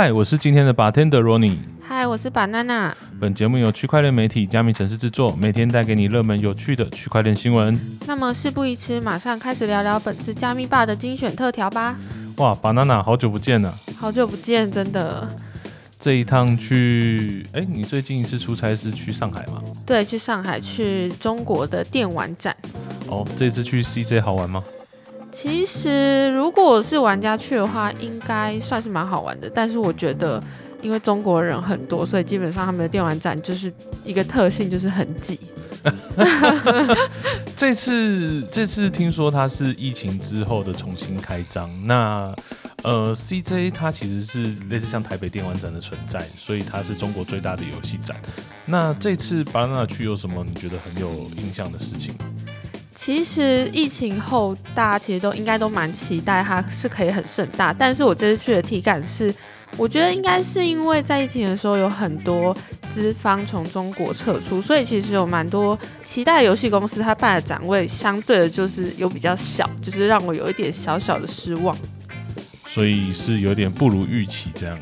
嗨，我是今天的 bartender Ronnie。嗨，我是 banana。本节目由区块链媒体加密城市制作，每天带给你热门有趣的区块链新闻。那么事不宜迟，马上开始聊聊本次加密霸的精选特调吧。哇，banana，好久不见了！好久不见，真的。这一趟去，哎，你最近一次出差是去上海吗？对，去上海，去中国的电玩展。哦，这次去 CJ 好玩吗？其实，如果是玩家去的话，应该算是蛮好玩的。但是我觉得，因为中国人很多，所以基本上他们的电玩展就是一个特性，就是很挤。这次，这次听说它是疫情之后的重新开张。那，呃，CJ 它其实是类似像台北电玩展的存在，所以它是中国最大的游戏展。那这次巴拿去有什么你觉得很有印象的事情？其实疫情后，大家其实都应该都蛮期待它是可以很盛大。但是我这次去的体感是，我觉得应该是因为在疫情的时候有很多资方从中国撤出，所以其实有蛮多期待游戏公司它办的展位，相对的就是有比较小，就是让我有一点小小的失望。所以是有点不如预期这样。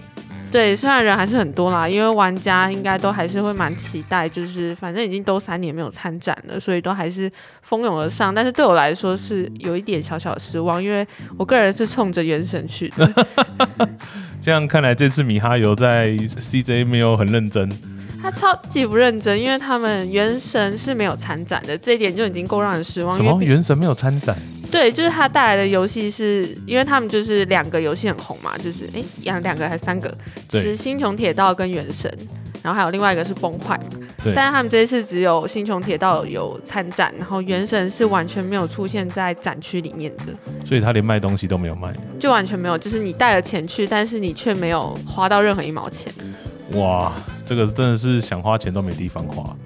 对，虽然人还是很多啦，因为玩家应该都还是会蛮期待，就是反正已经都三年没有参展了，所以都还是蜂拥而上。但是对我来说是有一点小小的失望，因为我个人是冲着原神去的。这样看来，这次米哈游在 CJ 没有很认真。他超级不认真，因为他们原神是没有参展的，这一点就已经够让人失望。什么？原神没有参展？对，就是他带来的游戏是，因为他们就是两个游戏很红嘛，就是哎，两两个还是三个，是《星穹铁道》跟《原神》，然后还有另外一个是《崩坏》。但是他们这一次只有《星穹铁道》有参展，然后《原神》是完全没有出现在展区里面的。所以他连卖东西都没有卖，就完全没有，就是你带了钱去，但是你却没有花到任何一毛钱。哇，这个真的是想花钱都没地方花。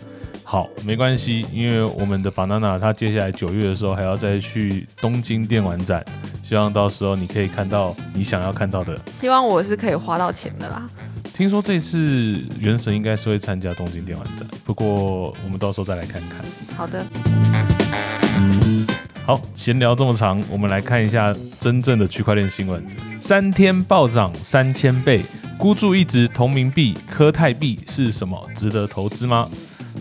好，没关系，因为我们的 banana 他接下来九月的时候还要再去东京电玩展，希望到时候你可以看到你想要看到的。希望我是可以花到钱的啦。听说这次原神应该是会参加东京电玩展，不过我们到时候再来看看。好的。好，闲聊这么长，我们来看一下真正的区块链新闻：三天暴涨三千倍，孤注一掷同名币科泰币是什么？值得投资吗？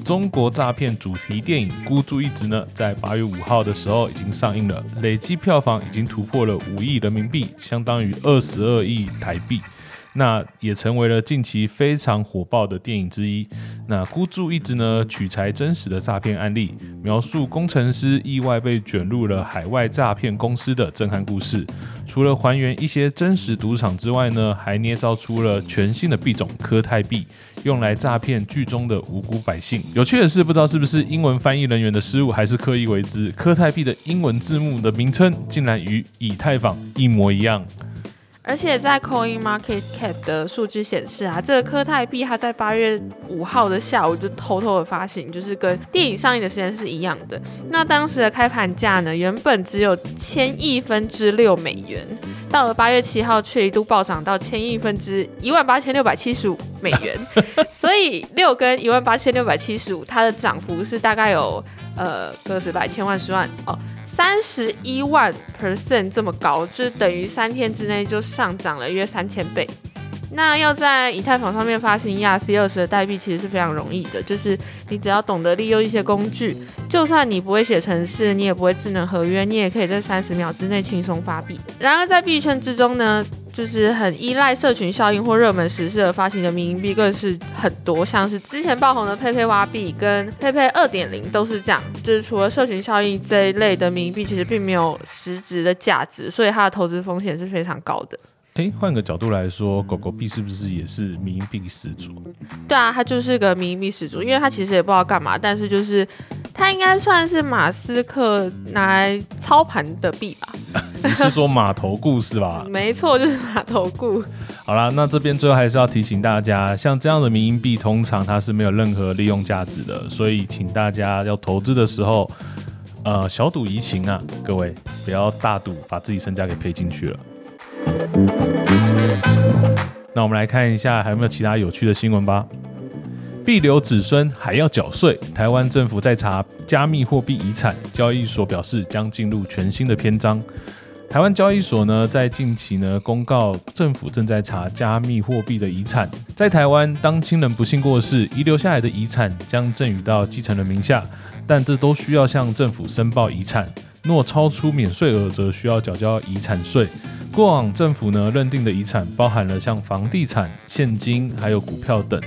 中国诈骗主题电影《孤注一掷》呢，在八月五号的时候已经上映了，累计票房已经突破了五亿人民币，相当于二十二亿台币。那也成为了近期非常火爆的电影之一。那孤注一掷呢，取材真实的诈骗案例，描述工程师意外被卷入了海外诈骗公司的震撼故事。除了还原一些真实赌场之外呢，还捏造出了全新的币种科泰币，用来诈骗剧中的无辜百姓。有趣的是，不知道是不是英文翻译人员的失误，还是刻意为之，科泰币的英文字幕的名称竟然与以太坊一模一样。而且在 Coin Market Cap 的数据显示啊，这个科泰币它在八月五号的下午就偷偷的发行，就是跟电影上映的时间是一样的。那当时的开盘价呢，原本只有千亿分之六美元，到了八月七号却一度暴涨到千亿分之一万八千六百七十五美元。所以六跟一万八千六百七十五，它的涨幅是大概有呃个十百千万十万哦。三十一万 percent 这么高，就是等于三天之内就上涨了约三千倍。那要在以太坊上面发行 ERC 二十的代币，其实是非常容易的，就是你只要懂得利用一些工具，就算你不会写程式，你也不会智能合约，你也可以在三十秒之内轻松发币。然而在币圈之中呢？就是很依赖社群效应或热门时事而发行的民营币更是很多，像是之前爆红的佩佩挖币跟佩佩二点零都是这样。就是除了社群效应这一类的民营币，其实并没有实质的价值，所以它的投资风险是非常高的。哎，换个角度来说，狗狗币是不是也是民营币始祖？对啊，它就是个民营币始祖，因为它其实也不知道干嘛，但是就是它应该算是马斯克拿来操盘的币吧。你是说码头故事吧？没错，就是码头故。好啦，那这边最后还是要提醒大家，像这样的民营币，通常它是没有任何利用价值的，所以请大家要投资的时候，呃，小赌怡情啊，各位不要大赌，把自己身家给赔进去了。那我们来看一下还有没有其他有趣的新闻吧。必留子孙还要缴税，台湾政府在查加密货币遗产交易所表示将进入全新的篇章。台湾交易所呢，在近期呢公告，政府正在查加密货币的遗产。在台湾，当亲人不幸过世，遗留下来的遗产将赠予到继承人名下，但这都需要向政府申报遗产。若超出免税额，则需要缴交遗产税。过往政府呢认定的遗产，包含了像房地产、现金，还有股票等。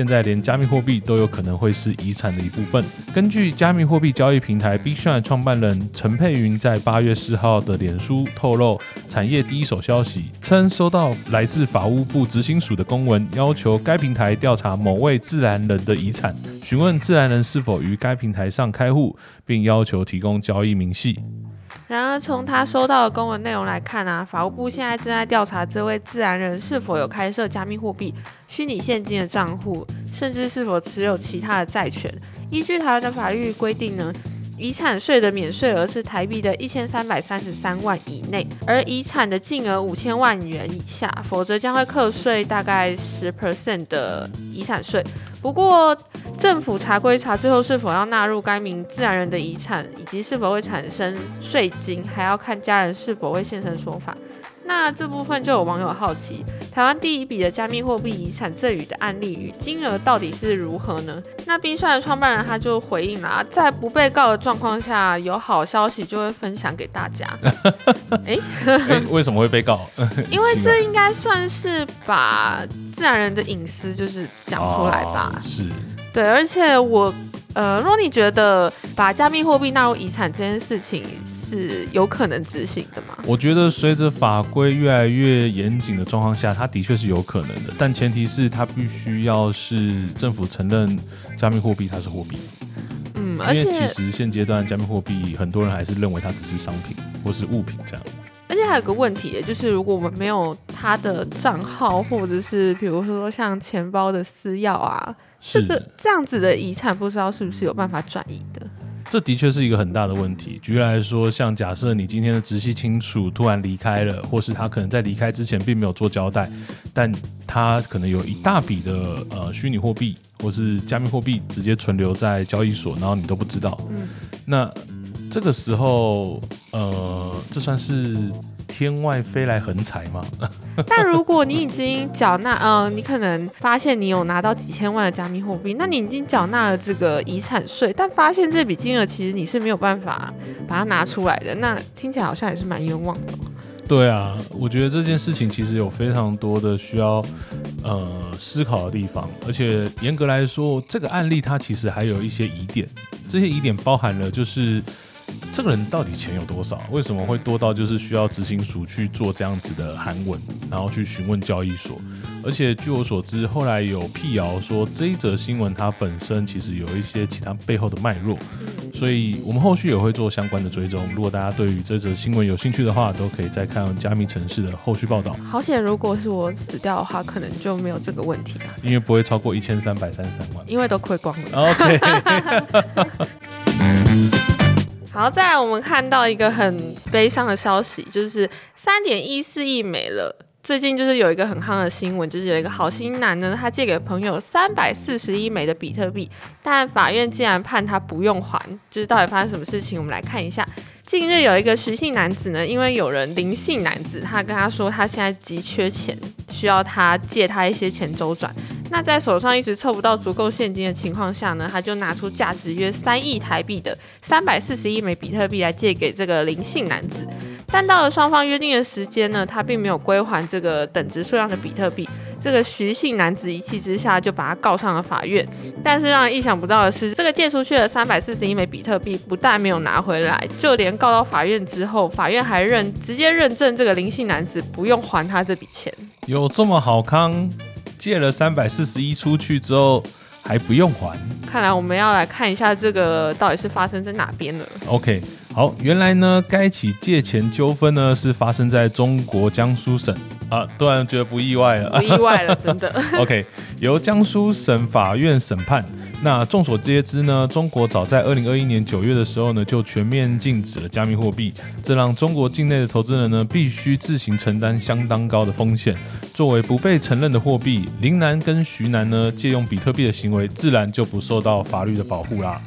现在连加密货币都有可能会是遗产的一部分。根据加密货币交易平台 b s h i n 创办人陈佩云在八月四号的脸书透露，产业第一手消息称，收到来自法务部执行署的公文，要求该平台调查某位自然人的遗产，询问自然人是否于该平台上开户，并要求提供交易明细。然而，从他收到的公文内容来看啊，法务部现在正在调查这位自然人是否有开设加密货币、虚拟现金的账户，甚至是否持有其他的债权。依据台湾的法律规定呢，遗产税的免税额是台币的一千三百三十三万以内，而遗产的净额五千万元以下，否则将会课税大概十 percent 的遗产税。不过，政府查归查，最后是否要纳入该名自然人的遗产，以及是否会产生税金，还要看家人是否会现身说法。那这部分就有网友好奇，台湾第一笔的加密货币遗产赠与的案例与金额到底是如何呢？那冰帅的创办人他就回应了，在不被告的状况下，有好消息就会分享给大家。哎，为什么会被告？因为这应该算是把。自然人的隐私就是讲出来吧，是对，而且我呃，如果你觉得把加密货币纳入遗产这件事情是有可能执行的吗？我觉得随着法规越来越严谨的状况下，它的确是有可能的，但前提是它必须要是政府承认加密货币它是货币。嗯，而且其实现阶段加密货币很多人还是认为它只是商品或是物品这样。而且还有个问题，就是如果我们没有他的账号，或者是比如说像钱包的私钥啊，这个这样子的遗产，不知道是不是有办法转移的？这的确是一个很大的问题。举例来说，像假设你今天的直系亲属突然离开了，或是他可能在离开之前并没有做交代，但他可能有一大笔的呃虚拟货币或是加密货币直接存留在交易所，然后你都不知道，嗯，那。这个时候，呃，这算是天外飞来横财吗？但如果你已经缴纳，呃，你可能发现你有拿到几千万的加密货币，那你已经缴纳了这个遗产税，但发现这笔金额其实你是没有办法把它拿出来的，那听起来好像也是蛮冤枉的。对啊，我觉得这件事情其实有非常多的需要呃思考的地方，而且严格来说，这个案例它其实还有一些疑点，这些疑点包含了就是。这个人到底钱有多少？为什么会多到就是需要执行署去做这样子的函文，然后去询问交易所？而且据我所知，后来有辟谣说这一则新闻它本身其实有一些其他背后的脉络，所以我们后续也会做相关的追踪。如果大家对于这则新闻有兴趣的话，都可以再看加密城市的后续报道。好险，如果是我死掉的话，可能就没有这个问题了，因为不会超过一千三百三十三万，因为都亏光了。OK。好，再来我们看到一个很悲伤的消息，就是三点一四亿没了。最近就是有一个很夯的新闻，就是有一个好心男呢，他借给朋友三百四十一枚的比特币，但法院竟然判他不用还。就是到底发生什么事情？我们来看一下。近日有一个徐姓男子呢，因为有人林姓男子，他跟他说他现在急缺钱，需要他借他一些钱周转。那在手上一直凑不到足够现金的情况下呢，他就拿出价值约三亿台币的三百四十一枚比特币来借给这个林姓男子。但到了双方约定的时间呢，他并没有归还这个等值数量的比特币。这个徐姓男子一气之下就把他告上了法院。但是让人意想不到的是，这个借出去的三百四十一枚比特币不但没有拿回来，就连告到法院之后，法院还认直接认证这个林姓男子不用还他这笔钱。有这么好康？借了三百四十一出去之后还不用还，看来我们要来看一下这个到底是发生在哪边了。OK，好，原来呢该起借钱纠纷呢是发生在中国江苏省啊，突然觉得不意外了，不意外了，真的。OK，由江苏省法院审判。那众所皆知呢，中国早在二零二一年九月的时候呢，就全面禁止了加密货币，这让中国境内的投资人呢，必须自行承担相当高的风险。作为不被承认的货币，林南跟徐南呢，借用比特币的行为，自然就不受到法律的保护啦。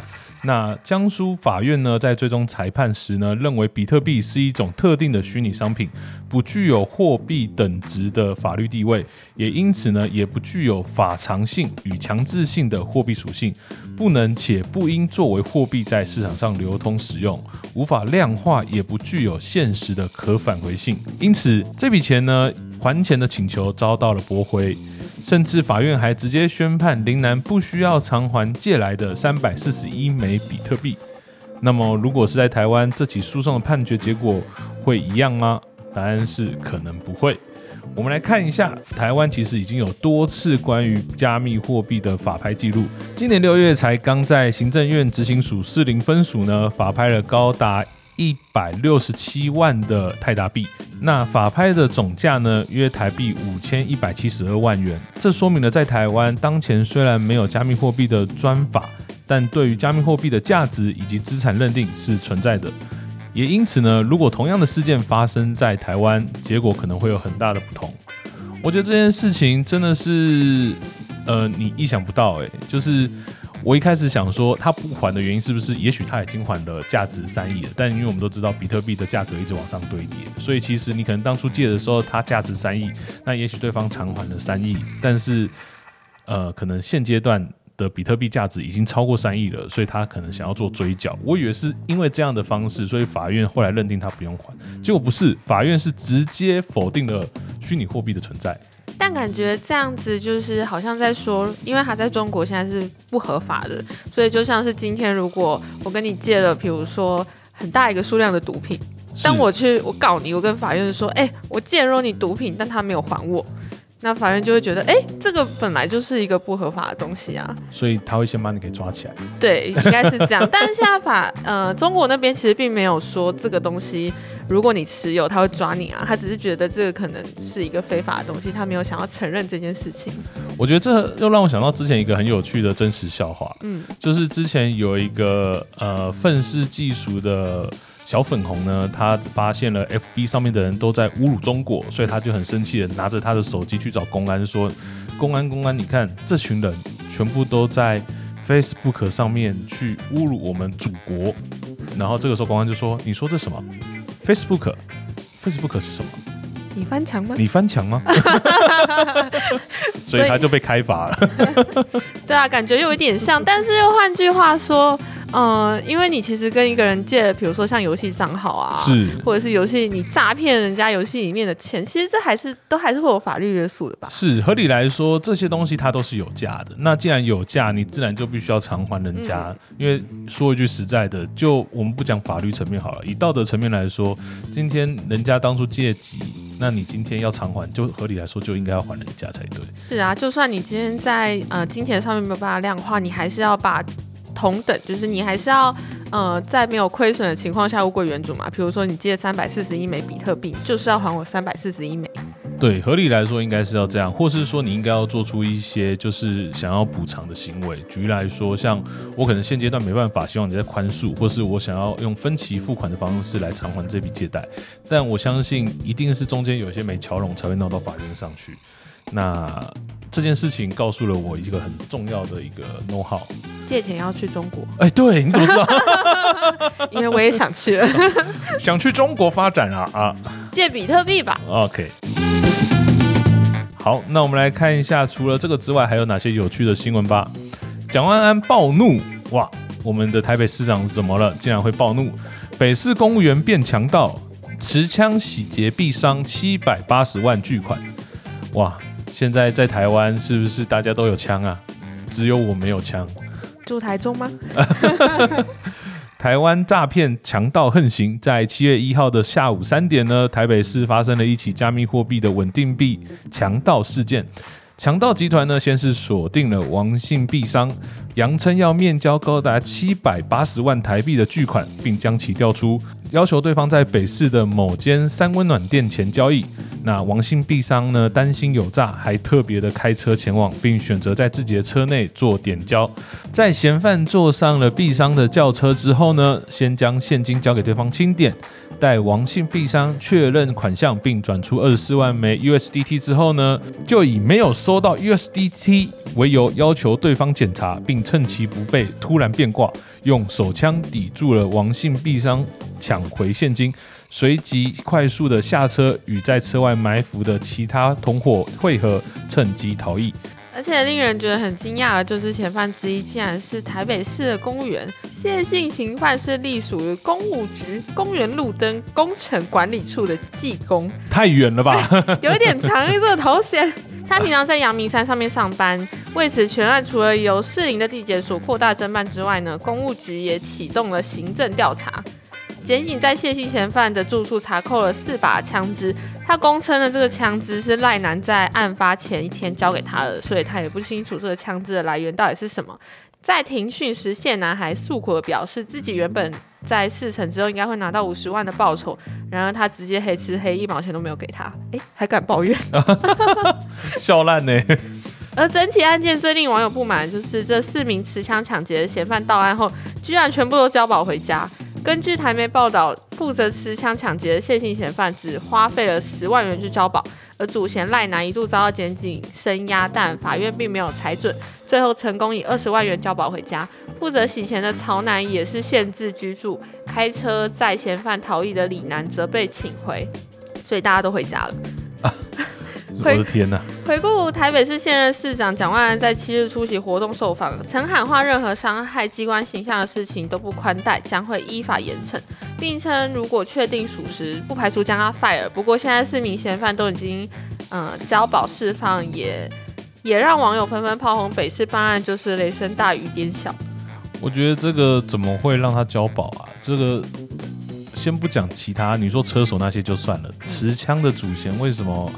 那江苏法院呢，在最终裁判时呢，认为比特币是一种特定的虚拟商品，不具有货币等值的法律地位，也因此呢，也不具有法偿性与强制性的货币属性，不能且不应作为货币在市场上流通使用，无法量化，也不具有现实的可返回性。因此，这笔钱呢，还钱的请求遭到了驳回。甚至法院还直接宣判林南不需要偿还借来的三百四十一枚比特币。那么，如果是在台湾，这起诉讼的判决结果会一样吗？答案是可能不会。我们来看一下，台湾其实已经有多次关于加密货币的法拍记录。今年六月才刚在行政院执行署四零分署呢法拍了高达。一百六十七万的泰达币，那法拍的总价呢约台币五千一百七十二万元。这说明了在台湾当前虽然没有加密货币的专法，但对于加密货币的价值以及资产认定是存在的。也因此呢，如果同样的事件发生在台湾，结果可能会有很大的不同。我觉得这件事情真的是，呃，你意想不到，诶，就是。我一开始想说，他不还的原因是不是？也许他已经还了价值三亿了，但因为我们都知道比特币的价格一直往上堆叠，所以其实你可能当初借的时候，它价值三亿，那也许对方偿还了三亿，但是呃，可能现阶段的比特币价值已经超过三亿了，所以他可能想要做追缴。我以为是因为这样的方式，所以法院后来认定他不用还，结果不是，法院是直接否定了虚拟货币的存在。但感觉这样子就是好像在说，因为他在中国现在是不合法的，所以就像是今天如果我跟你借了，比如说很大一个数量的毒品，当我去我告你，我跟法院说，哎，我借了你毒品，但他没有还我。那法院就会觉得，哎，这个本来就是一个不合法的东西啊，所以他会先把你给抓起来。对，应该是这样。但是现在法，呃，中国那边其实并没有说这个东西，如果你持有，他会抓你啊。他只是觉得这个可能是一个非法的东西，他没有想要承认这件事情。我觉得这又让我想到之前一个很有趣的真实笑话，嗯，就是之前有一个呃愤世嫉俗的。小粉红呢，他发现了 FB 上面的人都在侮辱中国，所以他就很生气的拿着他的手机去找公安，说：“公安，公安，你看这群人全部都在 Facebook 上面去侮辱我们祖国。”然后这个时候公安就说：“你说这什么？Facebook？Facebook 是什么？你翻墙吗？你翻墙吗？” 所以他就被开罚了。对啊，感觉有一点像，但是又换句话说。嗯，因为你其实跟一个人借，比如说像游戏账号啊，是，或者是游戏你诈骗人家游戏里面的钱，其实这还是都还是会有法律约束的吧？是，合理来说，这些东西它都是有价的。那既然有价，你自然就必须要偿还人家。因为说一句实在的，就我们不讲法律层面好了，以道德层面来说，今天人家当初借急，那你今天要偿还，就合理来说就应该要还人家才对。是啊，就算你今天在呃金钱上面没有办法量化，你还是要把。同等就是你还是要，呃，在没有亏损的情况下物归原主嘛。比如说你借三百四十一枚比特币，就是要还我三百四十一枚。对，合理来说应该是要这样，或是说你应该要做出一些就是想要补偿的行为。举例来说，像我可能现阶段没办法，希望你在宽恕，或是我想要用分期付款的方式来偿还这笔借贷。但我相信一定是中间有一些没桥拢，才会闹到法院上去。那这件事情告诉了我一个很重要的一个 know how。借钱要去中国？哎，对，你怎么知道？因为我也想去，想去中国发展啊啊！借比特币吧。OK。好，那我们来看一下，除了这个之外，还有哪些有趣的新闻吧？蒋万安暴怒，哇！我们的台北市长怎么了？竟然会暴怒？北市公务员变强盗，持枪洗劫毙伤七百八十万巨款，哇！现在在台湾是不是大家都有枪啊？只有我没有枪。住台中吗？台湾诈骗强盗横行，在七月一号的下午三点呢，台北市发生了一起加密货币的稳定币强盗事件。强盗集团呢，先是锁定了王姓币商，扬称要面交高达七百八十万台币的巨款，并将其调出，要求对方在北市的某间三温暖店前交易。那王姓币商呢，担心有诈，还特别的开车前往，并选择在自己的车内做点交。在嫌犯坐上了币商的轿车之后呢，先将现金交给对方清点。待王姓币商确认款项并转出二十四万枚 USDT 之后呢，就以没有收到 USDT 为由，要求对方检查，并趁其不备突然变卦，用手枪抵住了王姓币商抢回现金，随即快速的下车，与在车外埋伏的其他同伙会合，趁机逃逸。而且令人觉得很惊讶的就是，嫌犯之一竟然是台北市的公务员。谢姓刑犯是隶属于公务局公园路灯工程管理处的技工，太远了吧？有一点长这个头衔。他平常在阳明山上面上班。为此，全案除了由士林的地检署扩大侦办之外呢，公务局也启动了行政调查。检警在谢姓嫌犯的住处查扣了四把枪支，他供称的这个枪支是赖男在案发前一天交给他的，所以他也不清楚这个枪支的来源到底是什么。在庭讯时，谢男还诉苦的表示，自己原本在事成之后应该会拿到五十万的报酬，然而他直接黑吃黑，一毛钱都没有给他，诶，还敢抱怨，笑烂呢。而整起案件最令网友不满，就是这四名持枪抢劫的嫌犯到案后，居然全部都交保回家。根据台媒报道，负责持枪抢劫的谢姓嫌犯只花费了十万元去交保，而主嫌赖男一度遭到检警声押，但法院并没有裁准，最后成功以二十万元交保回家。负责洗钱的曹男也是限制居住，开车载嫌犯逃逸的李男则被请回，所以大家都回家了。我的天啊！回顾台北市现任市长蒋万安在七日出席活动受访，曾喊话任何伤害机关形象的事情都不宽待，将会依法严惩，并称如果确定属实，不排除将他 fire。不过现在四名嫌犯都已经嗯交保释放，也也让网友纷纷炮轰北市办案就是雷声大雨点小。我觉得这个怎么会让他交保啊？这个先不讲其他，你说车手那些就算了，持枪的主嫌为什么？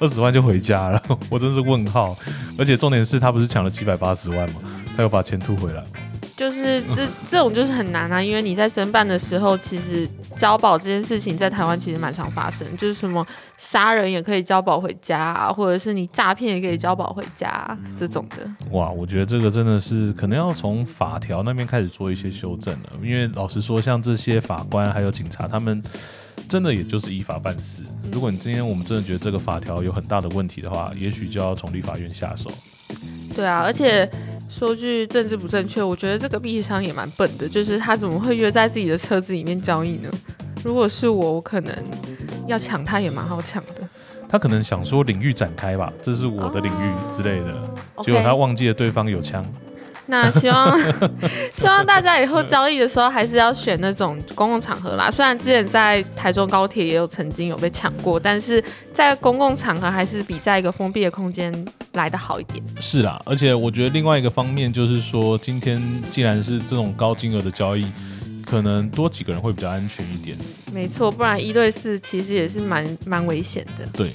二十万就回家了，我真是问号。而且重点是他不是抢了七百八十万吗？他又把钱吐回来 就是这这种就是很难啊，因为你在申办的时候，其实交保这件事情在台湾其实蛮常发生，就是什么杀人也可以交保回家，啊，或者是你诈骗也可以交保回家这种的。哇，我觉得这个真的是可能要从法条那边开始做一些修正了，因为老实说，像这些法官还有警察他们。真的也就是依法办事。如果你今天我们真的觉得这个法条有很大的问题的话，也许就要从立法院下手。对啊，而且说句政治不正确，我觉得这个币商也蛮笨的，就是他怎么会约在自己的车子里面交易呢？如果是我，我可能要抢他也蛮好抢的。他可能想说领域展开吧，这是我的领域之类的，结果他忘记了对方有枪。那希望 希望大家以后交易的时候还是要选那种公共场合啦。虽然之前在台中高铁也有曾经有被抢过，但是在公共场合还是比在一个封闭的空间来的好一点。是啦，而且我觉得另外一个方面就是说，今天既然是这种高金额的交易，可能多几个人会比较安全一点。没错，不然一对四其实也是蛮蛮危险的。对。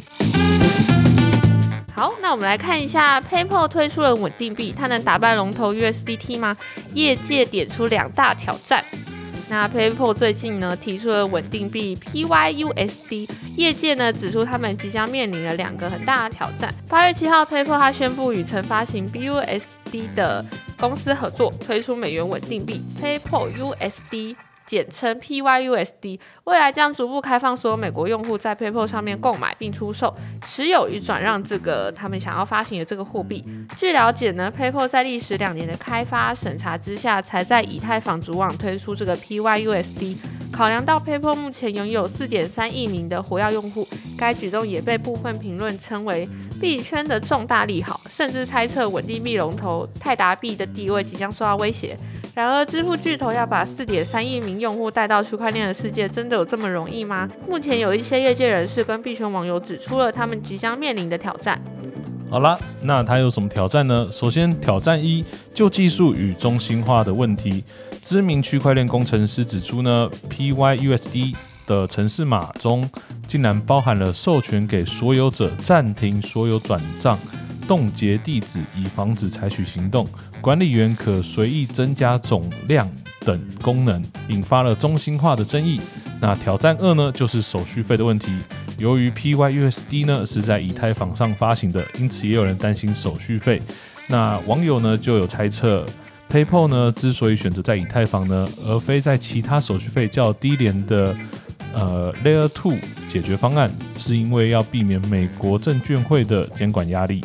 好，那我们来看一下 PayPal 推出了稳定币，它能打败龙头 USDT 吗？业界点出两大挑战。那 PayPal 最近呢提出了稳定币 PYUSD，业界呢指出他们即将面临了两个很大的挑战。八月七号，PayPal 它宣布与曾发行 BUSD 的公司合作，推出美元稳定币 PayPal USD。简称 PYUSD，未来将逐步开放所有美国用户在 PayPal 上面购买并出售、持有与转让这个他们想要发行的这个货币。据了解呢，PayPal 在历时两年的开发审查之下，才在以太坊主网推出这个 PYUSD。考量到 PayPal 目前拥有4.3亿名的活跃用户，该举动也被部分评论称为币圈的重大利好，甚至猜测稳定币龙头泰达币的地位即将受到威胁。然而，支付巨头要把四点三亿名用户带到区块链的世界，真的有这么容易吗？目前有一些业界人士跟币圈网友指出了他们即将面临的挑战。好了，那他有什么挑战呢？首先，挑战一，就技术与中心化的问题。知名区块链工程师指出呢，PYUSD 的城市码中竟然包含了授权给所有者暂停所有转账。冻结地址以防止采取行动，管理员可随意增加总量等功能，引发了中心化的争议。那挑战二呢，就是手续费的问题。由于 PYUSD 呢是在以太坊上发行的，因此也有人担心手续费。那网友呢就有猜测，PayPal 呢之所以选择在以太坊呢，而非在其他手续费较低廉的呃 Layer Two 解决方案，是因为要避免美国证券会的监管压力。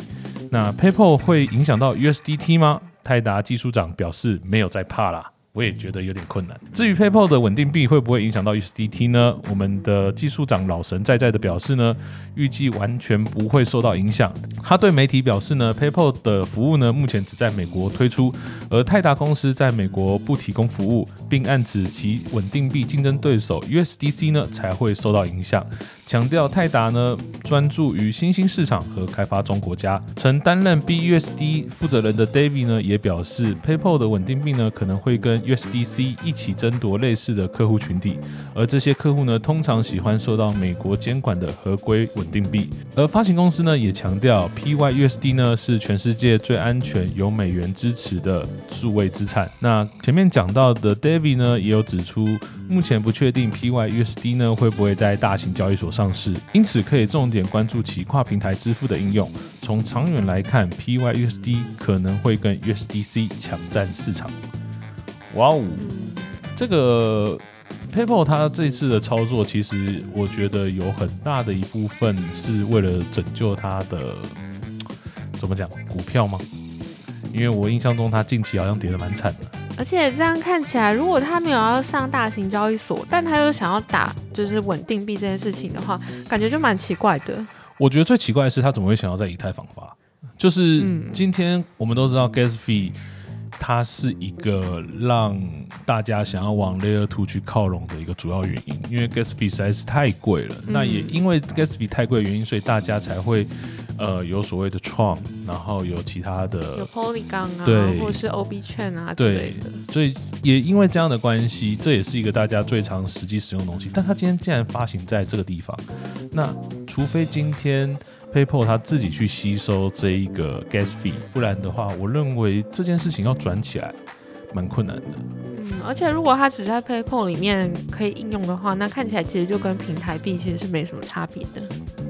那 PayPal 会影响到 USDT 吗？泰达技术长表示没有在怕啦。我也觉得有点困难。至于 PayPal 的稳定币会不会影响到 USDT 呢？我们的技术长老神在在的表示呢，预计完全不会受到影响。他对媒体表示呢，PayPal 的服务呢目前只在美国推出，而泰达公司在美国不提供服务，并暗指其稳定币竞争对手 USDC 呢才会受到影响。强调泰达呢专注于新兴市场和开发中国家。曾担任 BUSD 负责人的 David 呢也表示，PayPal 的稳定币呢可能会跟 USDC 一起争夺类似的客户群体，而这些客户呢通常喜欢受到美国监管的合规稳定币。而发行公司呢也强调，PYUSD 呢是全世界最安全、有美元支持的数位资产。那前面讲到的 David 呢也有指出，目前不确定 PYUSD 呢会不会在大型交易所。上市，因此可以重点关注其跨平台支付的应用。从长远来看，PYUSD 可能会跟 USDC 抢占市场。哇哦，这个 PayPal 它这次的操作，其实我觉得有很大的一部分是为了拯救它的怎么讲股票吗？因为我印象中它近期好像跌得蛮惨的。而且这样看起来，如果他没有要上大型交易所，但他又想要打就是稳定币这件事情的话，感觉就蛮奇怪的。我觉得最奇怪的是，他怎么会想要在以太坊发？就是今天我们都知道，Gas Fee 它是一个让大家想要往 Layer Two 去靠拢的一个主要原因，因为 Gas Fee 实在是太贵了。那也因为 Gas Fee 太贵的原因，所以大家才会。呃，有所谓的创，然后有其他的，有 Polygon 啊，对，或者是 OB 券啊之类的。所以也因为这样的关系，这也是一个大家最常实际使用的东西。但它今天竟然发行在这个地方，那除非今天 PayPal 它自己去吸收这一个 Gas Fee，不然的话，我认为这件事情要转起来蛮困难的。嗯，而且如果它只在 PayPal 里面可以应用的话，那看起来其实就跟平台币其实是没什么差别的。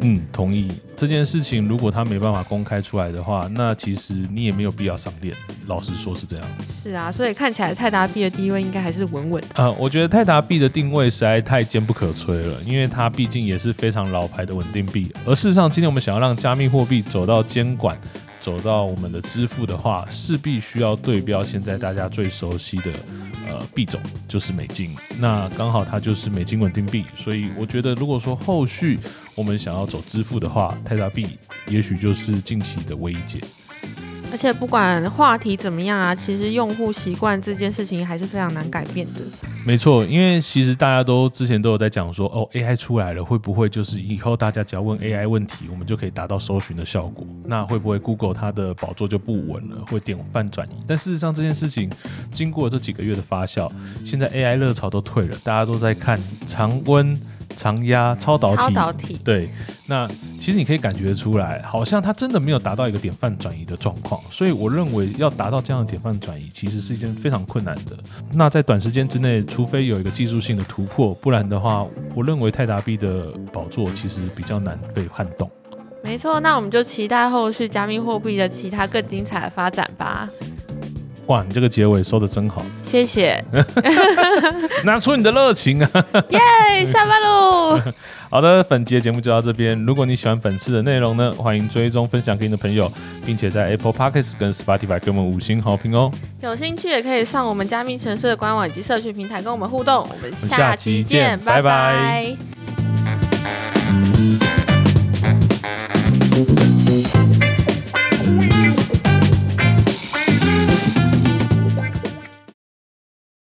嗯，同意这件事情。如果它没办法公开出来的话，那其实你也没有必要上链。老实说，是这样。是啊，所以看起来泰达币的地位应该还是稳稳的。呃，我觉得泰达币的定位实在太坚不可摧了，因为它毕竟也是非常老牌的稳定币。而事实上，今天我们想要让加密货币走到监管。走到我们的支付的话，势必需要对标现在大家最熟悉的呃币种，就是美金。那刚好它就是美金稳定币，所以我觉得如果说后续我们想要走支付的话，泰达币也许就是近期的唯一解。而且不管话题怎么样啊，其实用户习惯这件事情还是非常难改变的。没错，因为其实大家都之前都有在讲说，哦，AI 出来了，会不会就是以后大家只要问 AI 问题，我们就可以达到搜寻的效果？那会不会 Google 它的宝座就不稳了，会典范转移？但事实上这件事情经过这几个月的发酵，现在 AI 热潮都退了，大家都在看常温。长压超导体，超导体对，那其实你可以感觉出来，好像它真的没有达到一个典范转移的状况，所以我认为要达到这样的典范转移，其实是一件非常困难的。那在短时间之内，除非有一个技术性的突破，不然的话，我认为泰达币的宝座其实比较难被撼动。没错，那我们就期待后续加密货币的其他更精彩的发展吧。哇，你这个结尾收的真好，谢谢。拿出你的热情啊！耶，下班喽。好的，本期的节目就到这边。如果你喜欢本次的内容呢，欢迎追踪分享给你的朋友，并且在 Apple Podcasts 跟 Spotify 给我们五星好评哦。有兴趣也可以上我们加密城市的官网以及社区平台跟我们互动。我们下期见，拜拜。